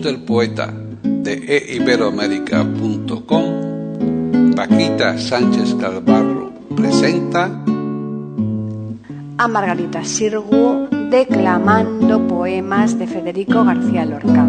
Del poeta de eiberoamérica.com, Paquita Sánchez Calvarro presenta a Margarita Sirgu declamando poemas de Federico García Lorca.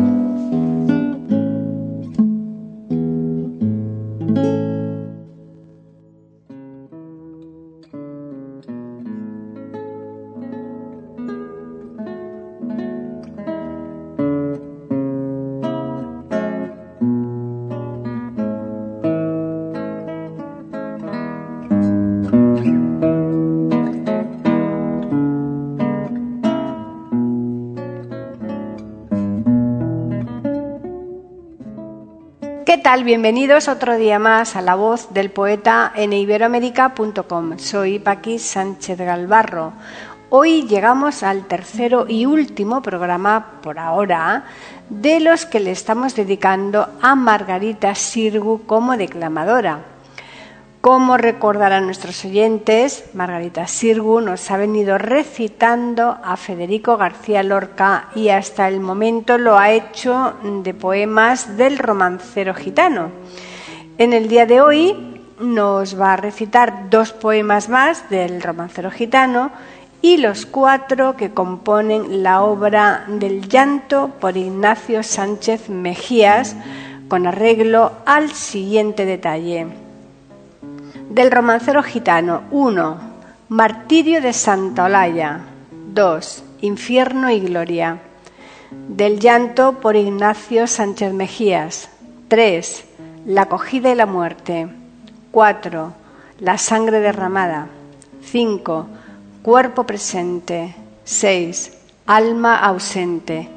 Bienvenidos otro día más a la voz del poeta en iberoamérica.com. Soy Paqui Sánchez Galvarro. Hoy llegamos al tercero y último programa por ahora de los que le estamos dedicando a Margarita Sirgu como declamadora. Como recordarán nuestros oyentes, Margarita Sirgu nos ha venido recitando a Federico García Lorca y hasta el momento lo ha hecho de poemas del romancero gitano. En el día de hoy nos va a recitar dos poemas más del romancero gitano y los cuatro que componen la obra del llanto por Ignacio Sánchez Mejías con arreglo al siguiente detalle. Del romancero gitano 1. Martirio de Santa Olalla 2. Infierno y Gloria. Del llanto por Ignacio Sánchez Mejías 3. La acogida y la muerte 4. La sangre derramada 5. Cuerpo presente 6. Alma ausente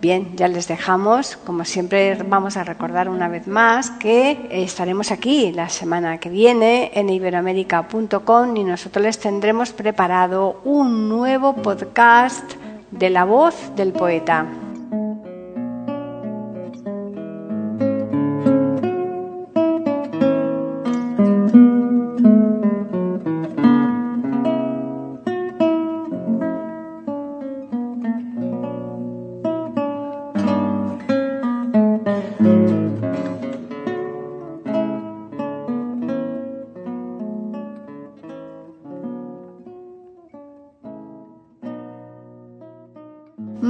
Bien, ya les dejamos. Como siempre vamos a recordar una vez más que estaremos aquí la semana que viene en iberoamérica.com y nosotros les tendremos preparado un nuevo podcast de la voz del poeta.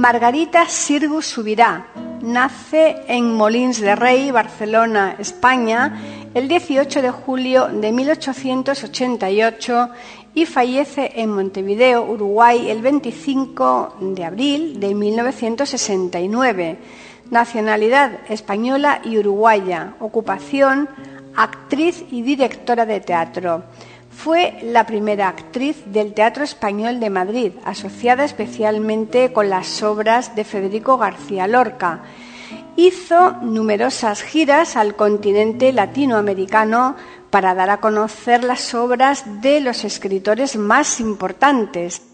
Margarita Sirgu Subirá nace en Molins de Rey, Barcelona, España, el 18 de julio de 1888 y fallece en Montevideo, Uruguay, el 25 de abril de 1969. Nacionalidad española y uruguaya. Ocupación actriz y directora de teatro. Fue la primera actriz del Teatro Español de Madrid, asociada especialmente con las obras de Federico García Lorca. Hizo numerosas giras al continente latinoamericano para dar a conocer las obras de los escritores más importantes.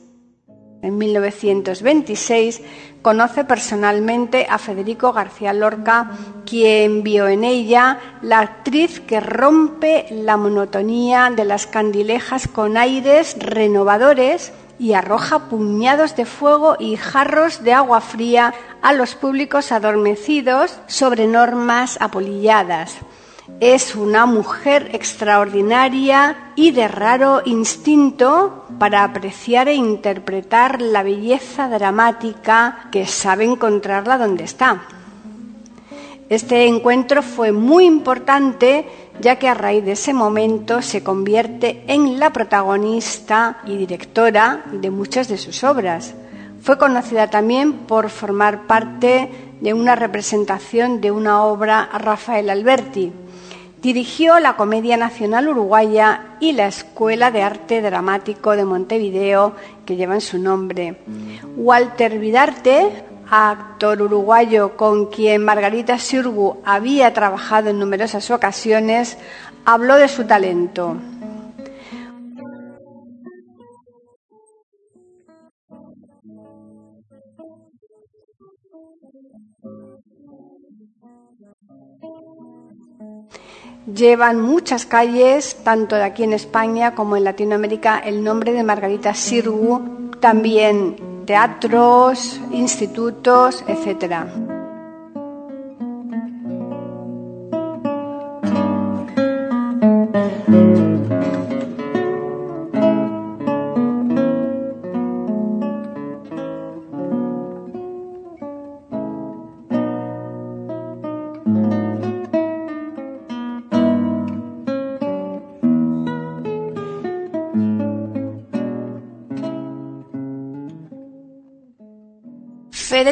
En 1926 conoce personalmente a Federico García Lorca, quien vio en ella la actriz que rompe la monotonía de las candilejas con aires renovadores y arroja puñados de fuego y jarros de agua fría a los públicos adormecidos sobre normas apolilladas. Es una mujer extraordinaria y de raro instinto para apreciar e interpretar la belleza dramática que sabe encontrarla donde está. Este encuentro fue muy importante ya que a raíz de ese momento se convierte en la protagonista y directora de muchas de sus obras. Fue conocida también por formar parte de una representación de una obra a Rafael Alberti. Dirigió la Comedia Nacional Uruguaya y la Escuela de Arte Dramático de Montevideo, que llevan su nombre. Walter Vidarte, actor uruguayo con quien Margarita Sirgu había trabajado en numerosas ocasiones, habló de su talento. Llevan muchas calles, tanto de aquí en España como en Latinoamérica, el nombre de Margarita Sirgu, también teatros, institutos, etcétera.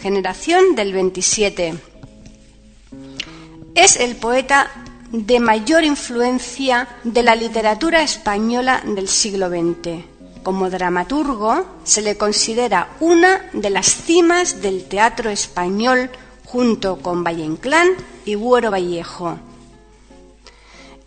generación del 27. Es el poeta de mayor influencia de la literatura española del siglo XX. Como dramaturgo se le considera una de las cimas del teatro español junto con Valle Inclán y Buero Vallejo.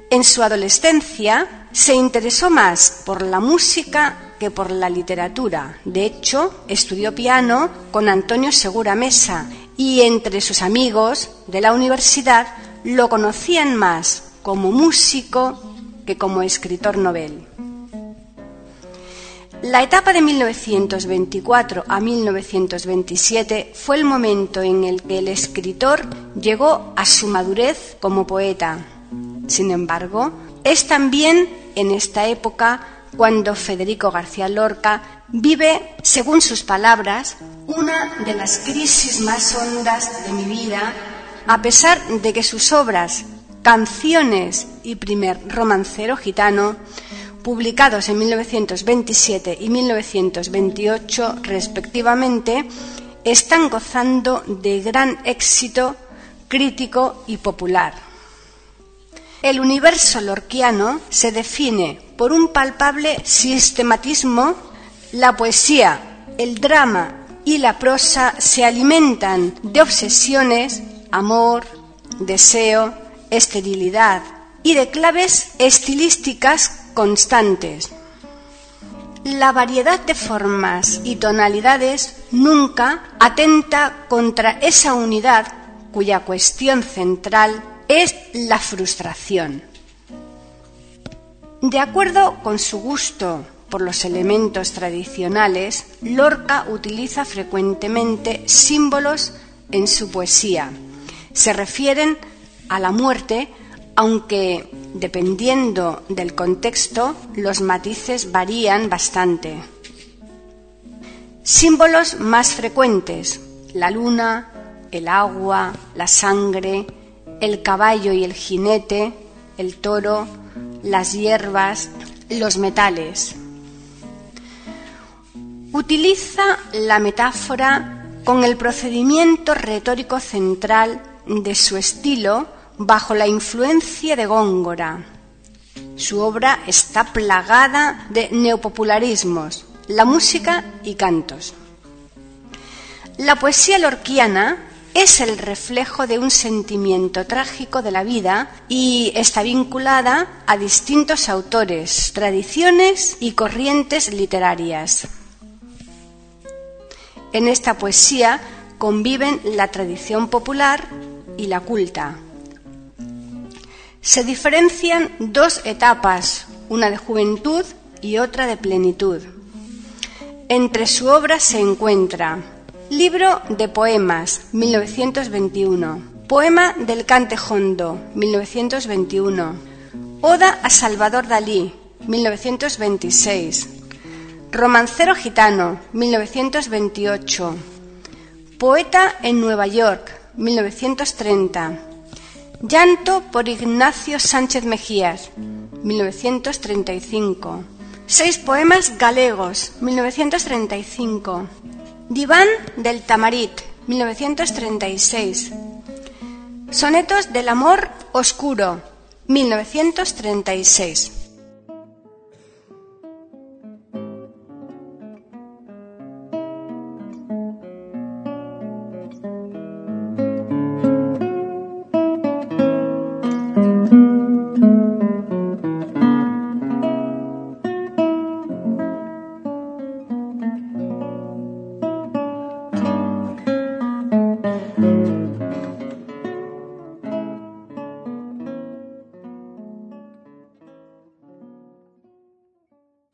En su adolescencia se interesó más por la música que por la literatura. De hecho, estudió piano con Antonio Segura Mesa y entre sus amigos de la universidad lo conocían más como músico que como escritor novel. La etapa de 1924 a 1927 fue el momento en el que el escritor llegó a su madurez como poeta. Sin embargo, es también en esta época cuando Federico García Lorca vive, según sus palabras, una de las crisis más hondas de mi vida, a pesar de que sus obras, Canciones y Primer Romancero Gitano, publicados en 1927 y 1928 respectivamente, están gozando de gran éxito crítico y popular. El universo lorquiano se define por un palpable sistematismo. La poesía, el drama y la prosa se alimentan de obsesiones, amor, deseo, esterilidad y de claves estilísticas constantes. La variedad de formas y tonalidades nunca atenta contra esa unidad cuya cuestión central es la frustración. De acuerdo con su gusto por los elementos tradicionales, Lorca utiliza frecuentemente símbolos en su poesía. Se refieren a la muerte, aunque dependiendo del contexto los matices varían bastante. Símbolos más frecuentes, la luna, el agua, la sangre, el caballo y el jinete, el toro, las hierbas, los metales. Utiliza la metáfora con el procedimiento retórico central de su estilo bajo la influencia de Góngora. Su obra está plagada de neopopularismos, la música y cantos. La poesía lorquiana es el reflejo de un sentimiento trágico de la vida y está vinculada a distintos autores, tradiciones y corrientes literarias. En esta poesía conviven la tradición popular y la culta. Se diferencian dos etapas, una de juventud y otra de plenitud. Entre su obra se encuentra Libro de poemas, 1921. Poema del Cantejondo, 1921. Oda a Salvador Dalí, 1926. Romancero gitano, 1928. Poeta en Nueva York, 1930. Llanto por Ignacio Sánchez Mejías, 1935. Seis poemas galegos, 1935. Diván del Tamarit, 1936. Sonetos del amor oscuro, 1936.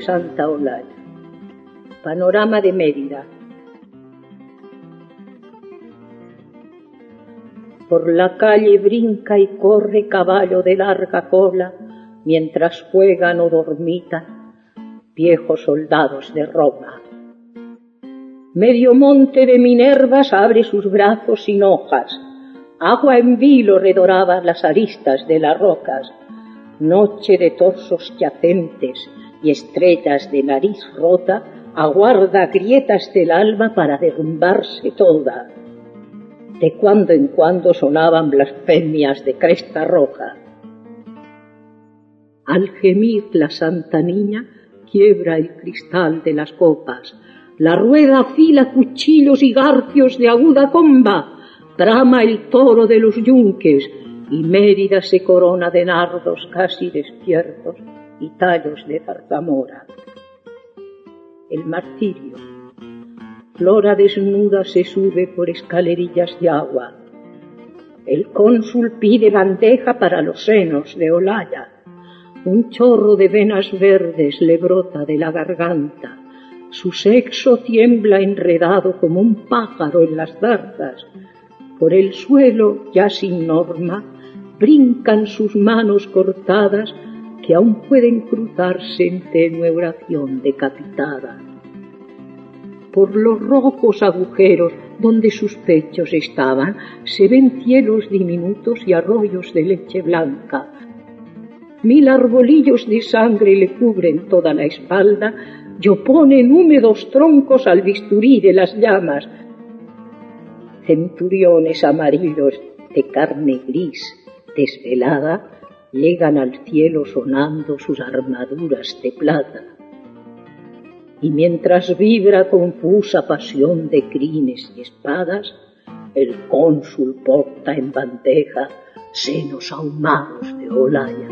Santa Olalla. Panorama de Mérida. Por la calle brinca y corre caballo de larga cola mientras juegan o dormitan viejos soldados de Roma. Medio monte de Minervas abre sus brazos sin hojas, agua en vilo redoraba las aristas de las rocas, noche de torsos yacentes y estrellas de nariz rota aguarda grietas del alma para derrumbarse toda. De cuando en cuando sonaban blasfemias de cresta roja. Al gemir la santa niña quiebra el cristal de las copas, la rueda afila cuchillos y garcios de aguda comba, trama el toro de los yunques y Mérida se corona de nardos casi despiertos y tallos de zarzamora. El martirio. Flora desnuda se sube por escalerillas de agua. El cónsul pide bandeja para los senos de Olaya. Un chorro de venas verdes le brota de la garganta. Su sexo tiembla enredado como un pájaro en las zarzas. Por el suelo, ya sin norma, brincan sus manos cortadas aún pueden cruzarse en tenue oración decapitada. Por los rojos agujeros donde sus pechos estaban se ven cielos diminutos y arroyos de leche blanca. Mil arbolillos de sangre le cubren toda la espalda y oponen húmedos troncos al bisturí de las llamas. Centuriones amarillos de carne gris desvelada llegan al cielo sonando sus armaduras de plata. Y mientras vibra confusa pasión de crines y espadas, el cónsul porta en bandeja senos ahumados de Olaya.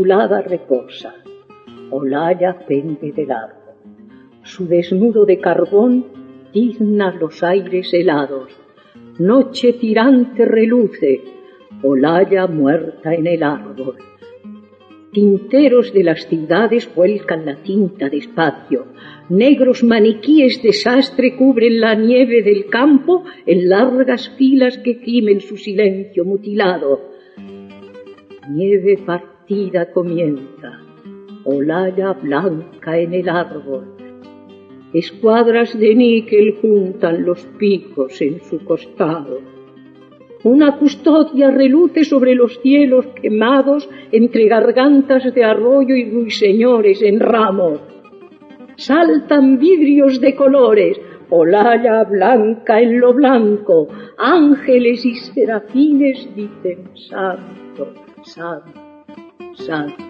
Ondulada reposa, Olaya pende del árbol. Su desnudo de carbón tizna los aires helados. Noche tirante reluce, Olaya muerta en el árbol. Tinteros de las ciudades vuelcan la tinta despacio. Negros maniquíes de sastre cubren la nieve del campo en largas filas que gimen su silencio mutilado. Nieve partida comienza, olalla blanca en el árbol. Escuadras de níquel juntan los picos en su costado. Una custodia reluce sobre los cielos quemados entre gargantas de arroyo y ruiseñores en ramos. Saltan vidrios de colores, olalla blanca en lo blanco, ángeles y serafines dicen santo, santo, santo.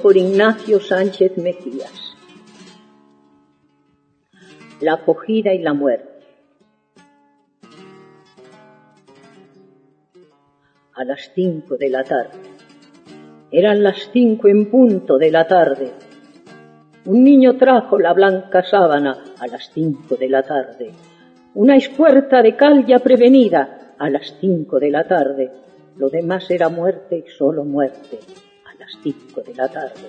Por Ignacio Sánchez Mejías. La acogida y la muerte. A las cinco de la tarde. Eran las cinco en punto de la tarde. Un niño trajo la blanca sábana a las cinco de la tarde. Una espuerta de cal ya prevenida a las cinco de la tarde. Lo demás era muerte y solo muerte las cinco de la tarde.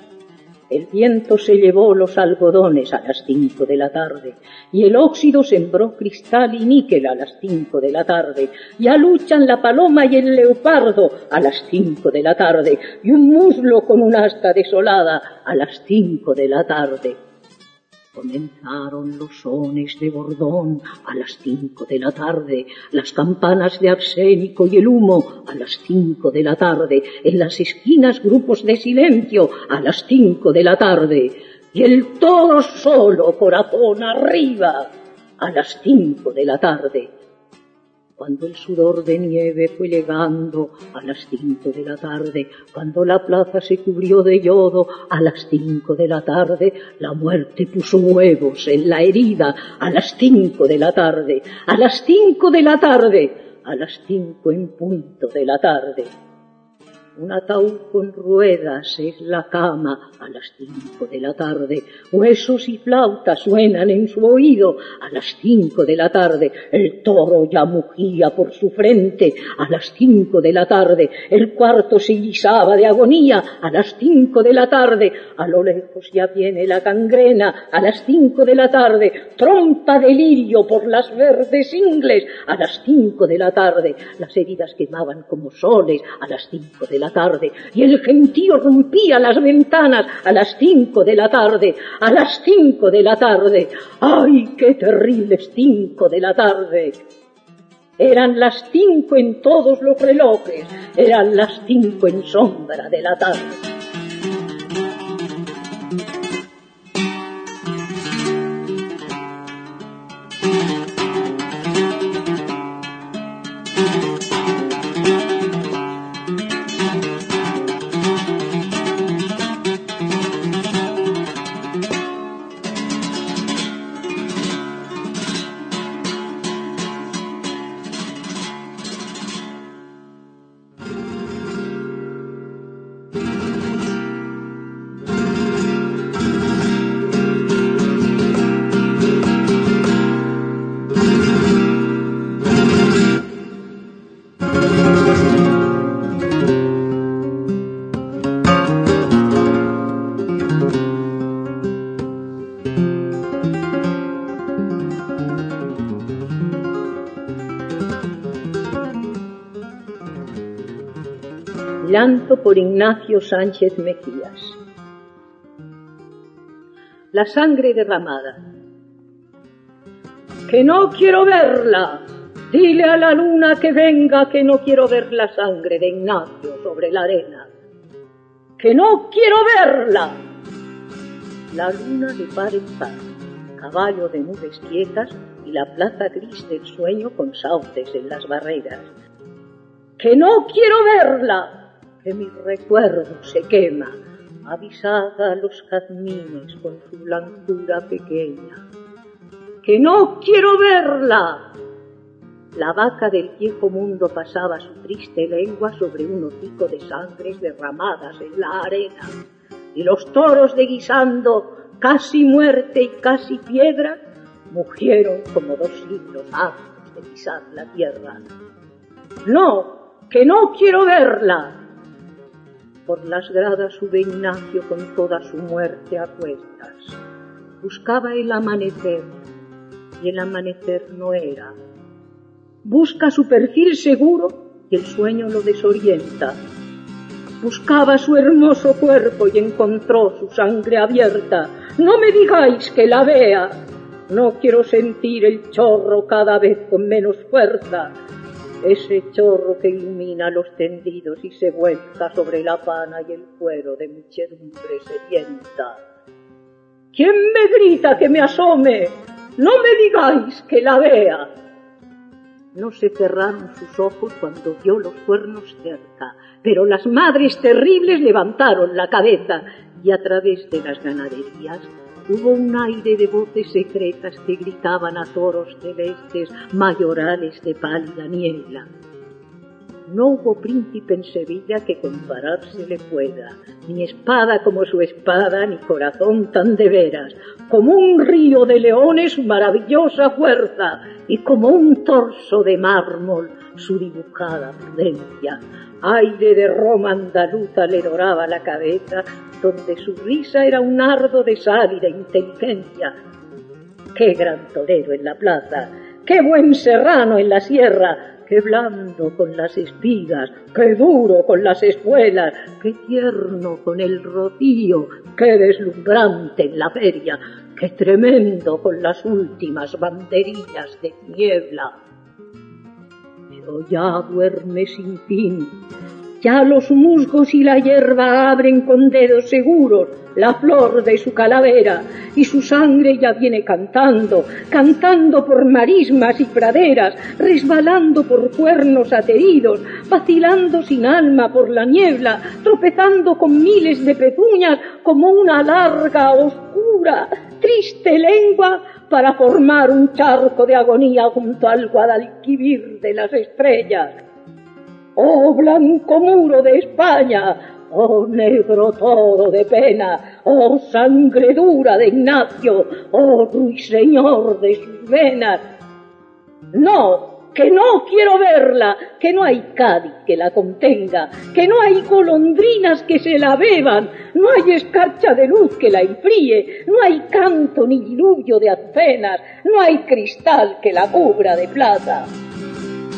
El viento se llevó los algodones a las cinco de la tarde, y el óxido sembró cristal y níquel a las cinco de la tarde. Ya luchan la paloma y el leopardo a las cinco de la tarde, y un muslo con un asta desolada a las cinco de la tarde. Comenzaron los sones de bordón a las cinco de la tarde, las campanas de arsénico y el humo a las cinco de la tarde, en las esquinas grupos de silencio a las cinco de la tarde, y el toro solo, corazón arriba, a las cinco de la tarde cuando el sudor de nieve fue llegando a las cinco de la tarde, cuando la plaza se cubrió de yodo a las cinco de la tarde, la muerte puso huevos en la herida a las cinco de la tarde, a las cinco de la tarde, a las cinco en punto de la tarde. Un ataúd con ruedas es la cama a las cinco de la tarde. Huesos y flautas suenan en su oído a las cinco de la tarde. El toro ya mugía por su frente a las cinco de la tarde. El cuarto se guisaba de agonía a las cinco de la tarde. A lo lejos ya viene la gangrena a las cinco de la tarde. Trompa de lirio por las verdes ingles a las cinco de la tarde. Las heridas quemaban como soles a las cinco de la tarde, y el gentío rompía las ventanas a las cinco de la tarde, a las cinco de la tarde. ¡Ay, qué terribles cinco de la tarde! Eran las cinco en todos los relojes, eran las cinco en sombra de la tarde. Por Ignacio Sánchez Mejías. La sangre derramada. Que no quiero verla. Dile a la luna que venga que no quiero ver la sangre de Ignacio sobre la arena. Que no quiero verla. La luna de par en par, caballo de nubes quietas y la plaza gris del sueño con sauces en las barreras. Que no quiero verla que mi recuerdo se quema, avisada a los jazmines con su blancura pequeña. ¡Que no quiero verla! La vaca del viejo mundo pasaba su triste lengua sobre un hocico de sangres derramadas en la arena, y los toros de guisando, casi muerte y casi piedra, mugieron como dos siglos antes de pisar la tierra. No, que no quiero verla, por las gradas sube Ignacio con toda su muerte a cuestas. Buscaba el amanecer y el amanecer no era. Busca su perfil seguro y el sueño lo desorienta. Buscaba su hermoso cuerpo y encontró su sangre abierta. No me digáis que la vea. No quiero sentir el chorro cada vez con menos fuerza ese chorro que ilumina los tendidos y se vuelca sobre la pana y el cuero de muchedumbre sedienta. ¿Quién me grita que me asome? No me digáis que la vea. No se cerraron sus ojos cuando vio los cuernos cerca, pero las madres terribles levantaron la cabeza y a través de las ganaderías hubo un aire de voces secretas que gritaban a toros celestes mayorales de pálida niebla. No hubo príncipe en Sevilla que compararse le pueda, ni espada como su espada, ni corazón tan de veras, como un río de leones su maravillosa fuerza, y como un torso de mármol su dibujada prudencia. Aire de Roma andaluza le doraba la cabeza, donde su risa era un ardo de de inteligencia. Qué gran torero en la plaza, qué buen serrano en la sierra, qué blando con las espigas, qué duro con las espuelas, qué tierno con el rocío, qué deslumbrante en la feria, qué tremendo con las últimas banderillas de niebla. Ya duerme sin fin, ya los musgos y la hierba abren con dedos seguros la flor de su calavera y su sangre ya viene cantando, cantando por marismas y praderas, resbalando por cuernos ateridos, vacilando sin alma por la niebla, tropezando con miles de pezuñas como una larga, oscura, triste lengua para formar un charco de agonía junto al Guadalquivir de las estrellas. Oh blanco muro de España, oh negro todo de pena, oh sangre dura de Ignacio, oh ruiseñor de sus venas. No, que no quiero verla, que no hay Cádiz que la contenga, que no hay golondrinas que se la beban, no hay escarcha de luz que la enfríe, no hay canto ni diluvio de azucenas, no hay cristal que la cubra de plata.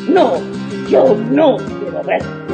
No, yo no quiero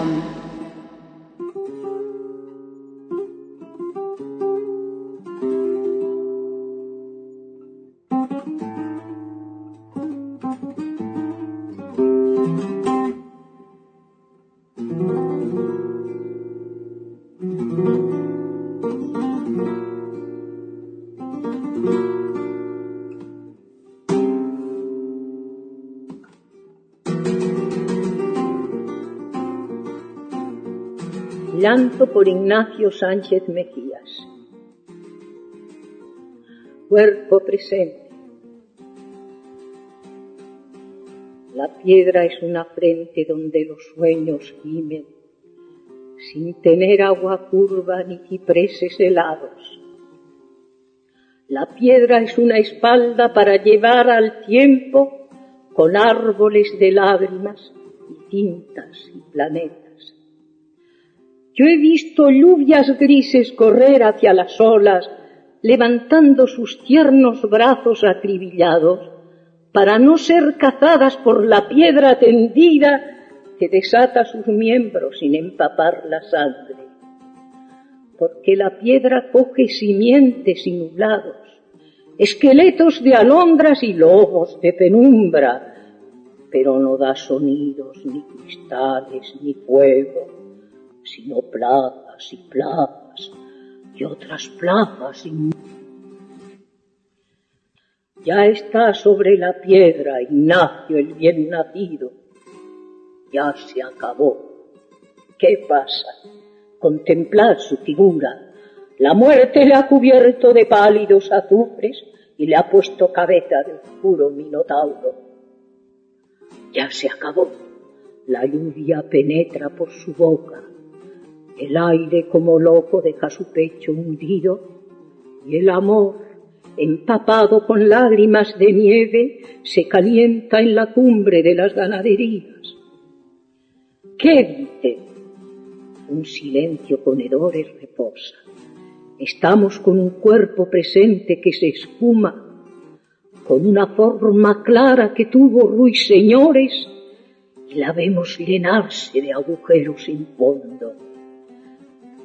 Llanto por Ignacio Sánchez Mejías. Cuerpo presente, La piedra es una frente donde los sueños gimen, sin tener agua curva ni cipreses helados. La piedra es una espalda para llevar al tiempo con árboles de lágrimas y tintas y planetas. Yo he visto lluvias grises correr hacia las olas, levantando sus tiernos brazos acribillados, para no ser cazadas por la piedra tendida que desata sus miembros sin empapar la sangre. Porque la piedra coge simientes y nublados, esqueletos de alondras y lobos de penumbra, pero no da sonidos, ni cristales, ni fuego, sino plagas y plagas y otras plagas y ya está sobre la piedra Ignacio el bien nacido. Ya se acabó. ¿Qué pasa? Contemplad su figura. La muerte le ha cubierto de pálidos azufres y le ha puesto cabeza de oscuro minotauro. Ya se acabó. La lluvia penetra por su boca. El aire como loco deja su pecho hundido y el amor empapado con lágrimas de nieve, se calienta en la cumbre de las ganaderías. ¿Qué dice? Un silencio con hedores reposa. Estamos con un cuerpo presente que se espuma, con una forma clara que tuvo ruiseñores, y la vemos llenarse de agujeros sin fondo.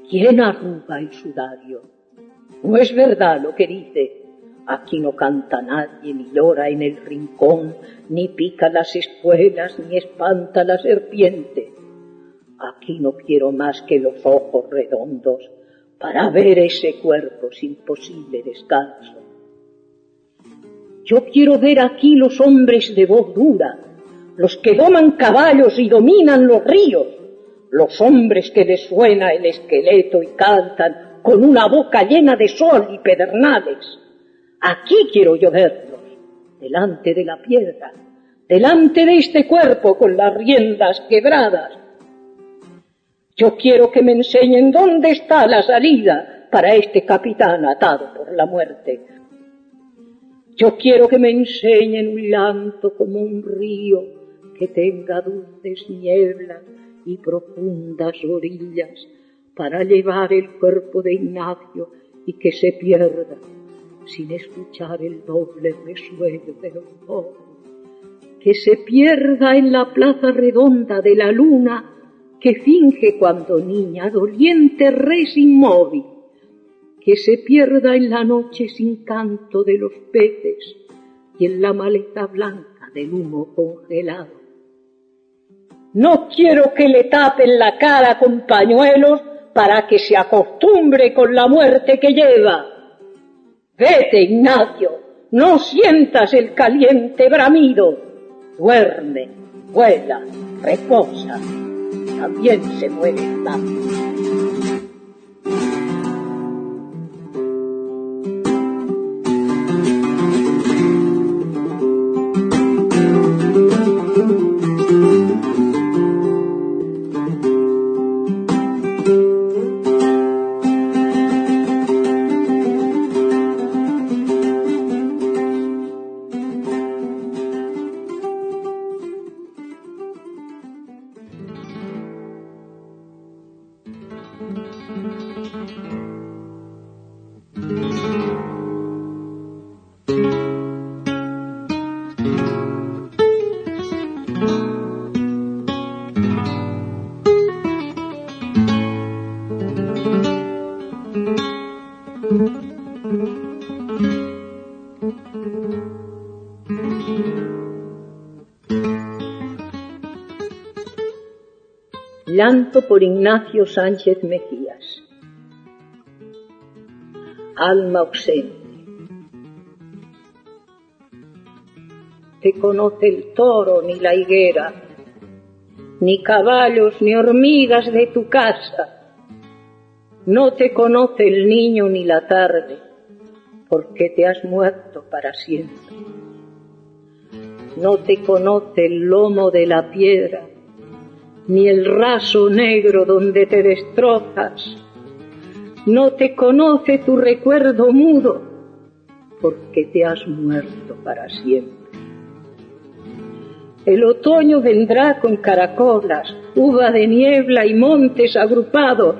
¿Quién arruga el sudario? No es verdad lo que dice. Aquí no canta nadie, ni llora en el rincón, ni pica las espuelas, ni espanta la serpiente. Aquí no quiero más que los ojos redondos para ver ese cuerpo sin posible descanso. Yo quiero ver aquí los hombres de voz dura, los que doman caballos y dominan los ríos, los hombres que les suena el esqueleto y cantan con una boca llena de sol y pedernales Aquí quiero yo verlos, delante de la piedra, delante de este cuerpo con las riendas quebradas. Yo quiero que me enseñen dónde está la salida para este capitán atado por la muerte. Yo quiero que me enseñen un llanto como un río que tenga dulces nieblas y profundas orillas para llevar el cuerpo de Ignacio y que se pierda sin escuchar el doble resuello de los dos, que se pierda en la plaza redonda de la luna que finge cuando niña doliente res inmóvil, que se pierda en la noche sin canto de los peces y en la maleta blanca del humo congelado. No quiero que le tapen la cara con pañuelos para que se acostumbre con la muerte que lleva Vete, Ignacio, no sientas el caliente bramido. Duerme, vuela, reposa. También se muere Por Ignacio Sánchez Mejías. Alma ausente. Te conoce el toro ni la higuera, ni caballos ni hormigas de tu casa. No te conoce el niño ni la tarde, porque te has muerto para siempre. No te conoce el lomo de la piedra, ni el raso negro donde te destrozas. No te conoce tu recuerdo mudo, porque te has muerto para siempre. El otoño vendrá con caracolas, uva de niebla y montes agrupados,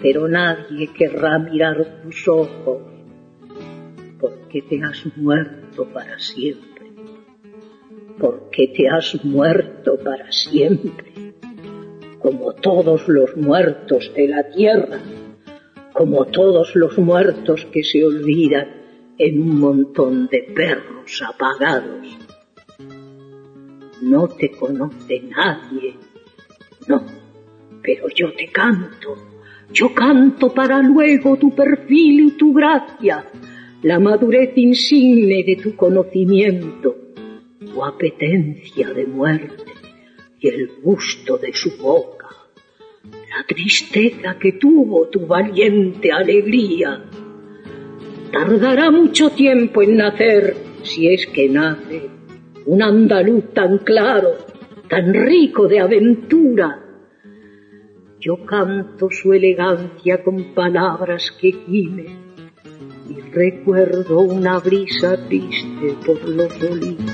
pero nadie querrá mirar tus ojos, porque te has muerto para siempre, porque te has muerto para siempre, como todos los muertos de la tierra, como todos los muertos que se olvidan en un montón de perros apagados. No te conoce nadie. No, pero yo te canto, yo canto para luego tu perfil y tu gracia, la madurez insigne de tu conocimiento, tu apetencia de muerte y el gusto de su boca, la tristeza que tuvo tu valiente alegría. Tardará mucho tiempo en nacer, si es que nace, un andaluz tan claro, tan rico de aventura. Yo canto su elegancia con palabras que gimen y recuerdo una brisa triste por los olivos.